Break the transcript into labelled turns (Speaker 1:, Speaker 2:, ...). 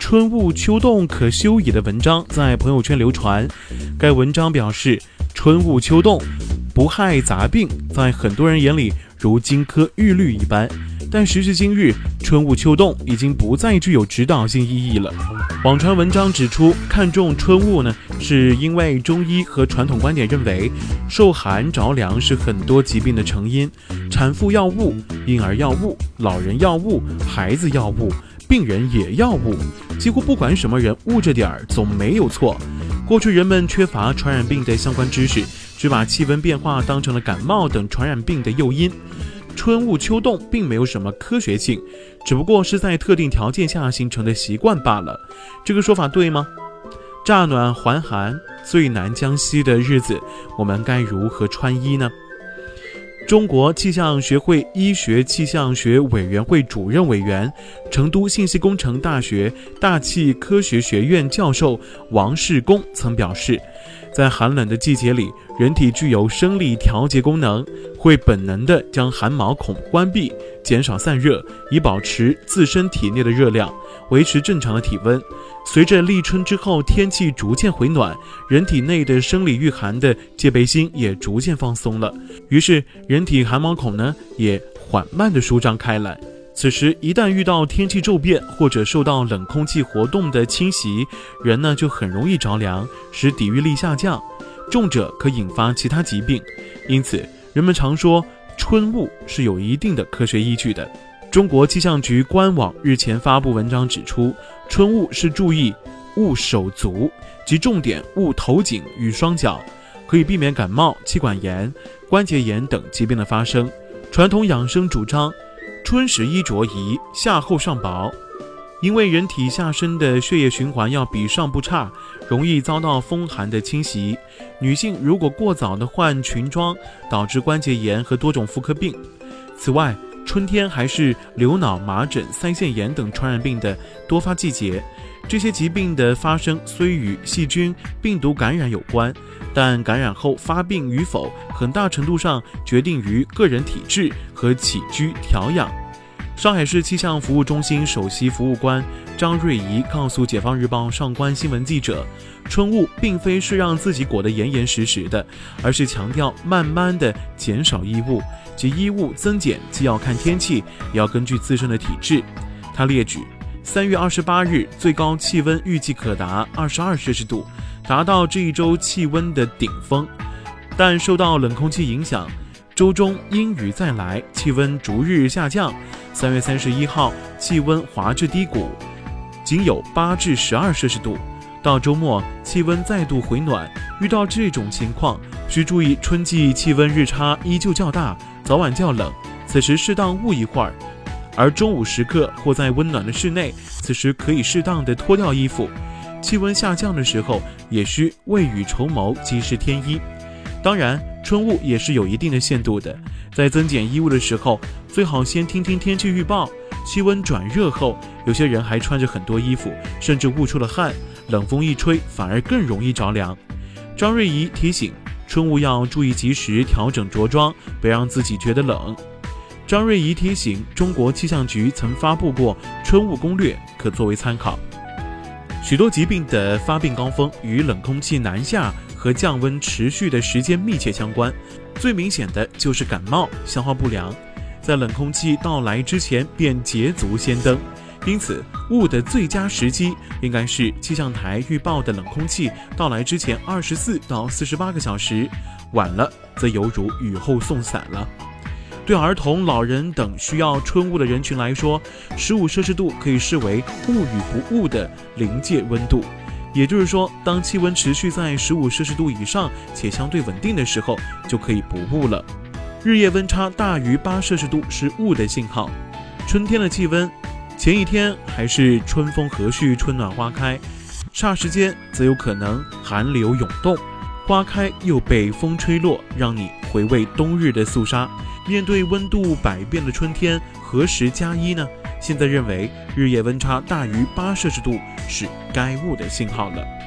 Speaker 1: 春雾秋冻可休矣的文章在朋友圈流传。该文章表示，春雾秋冻不害杂病，在很多人眼里如金科玉律一般。但时至今日，春雾秋冻已经不再具有指导性意义了。网传文章指出，看重春雾呢，是因为中医和传统观点认为，受寒着凉是很多疾病的成因。产妇要捂，婴儿要捂，老人要捂，孩子要捂。病人也要捂，几乎不管什么人捂着点儿总没有错。过去人们缺乏传染病的相关知识，只把气温变化当成了感冒等传染病的诱因。春捂秋冻并没有什么科学性，只不过是在特定条件下形成的习惯罢了。这个说法对吗？乍暖还寒、最难将息的日子，我们该如何穿衣呢？中国气象学会医学气象学委员会主任委员、成都信息工程大学大气科学学院教授王世功曾表示，在寒冷的季节里，人体具有生理调节功能，会本能地将汗毛孔关闭，减少散热，以保持自身体内的热量，维持正常的体温。随着立春之后天气逐渐回暖，人体内的生理御寒的戒备心也逐渐放松了，于是人体汗毛孔呢也缓慢的舒张开来。此时一旦遇到天气骤变或者受到冷空气活动的侵袭，人呢就很容易着凉，使抵御力下降，重者可引发其他疾病。因此，人们常说春雾是有一定的科学依据的。中国气象局官网日前发布文章指出，春雾是注意捂手足及重点捂头颈与双脚，可以避免感冒、气管炎、关节炎等疾病的发生。传统养生主张，春时衣着宜，夏厚上薄，因为人体下身的血液循环要比上部差，容易遭到风寒的侵袭。女性如果过早的换裙装，导致关节炎和多种妇科病。此外，春天还是流脑麻疹、腮腺炎等传染病的多发季节，这些疾病的发生虽与细菌、病毒感染有关，但感染后发病与否，很大程度上决定于个人体质和起居调养。上海市气象服务中心首席服务官张瑞怡告诉《解放日报》上官新闻记者：“春雾并非是让自己裹得严严实实的，而是强调慢慢的减少衣物，及衣物增减既要看天气，也要根据自身的体质。”他列举：三月二十八日最高气温预计可达二十二摄氏度，达到这一周气温的顶峰，但受到冷空气影响。周中阴雨再来，气温逐日下降。三月三十一号，气温滑至低谷，仅有八至十二摄氏度。到周末，气温再度回暖。遇到这种情况，需注意春季气温日差依旧较大，早晚较冷。此时适当捂一会儿。而中午时刻或在温暖的室内，此时可以适当的脱掉衣服。气温下降的时候，也需未雨绸缪，及时添衣。当然。春雾也是有一定的限度的，在增减衣物的时候，最好先听听天气预报。气温转热后，有些人还穿着很多衣服，甚至捂出了汗，冷风一吹，反而更容易着凉。张瑞怡提醒，春雾要注意及时调整着装，别让自己觉得冷。张瑞怡提醒，中国气象局曾发布过春雾攻略，可作为参考。许多疾病的发病高峰与冷空气南下。和降温持续的时间密切相关，最明显的就是感冒、消化不良，在冷空气到来之前便捷足先登。因此，雾的最佳时机应该是气象台预报的冷空气到来之前二十四到四十八个小时，晚了则犹如雨后送伞了。对儿童、老人等需要春雾的人群来说，十五摄氏度可以视为雾与不雾的临界温度。也就是说，当气温持续在十五摄氏度以上且相对稳定的时候，就可以不雾了。日夜温差大于八摄氏度是雾的信号。春天的气温，前一天还是春风和煦、春暖花开，霎时间则有可能寒流涌动，花开又被风吹落，让你回味冬日的肃杀。面对温度百变的春天，何时加衣呢？现在认为日夜温差大于八摄氏度是该物的信号了。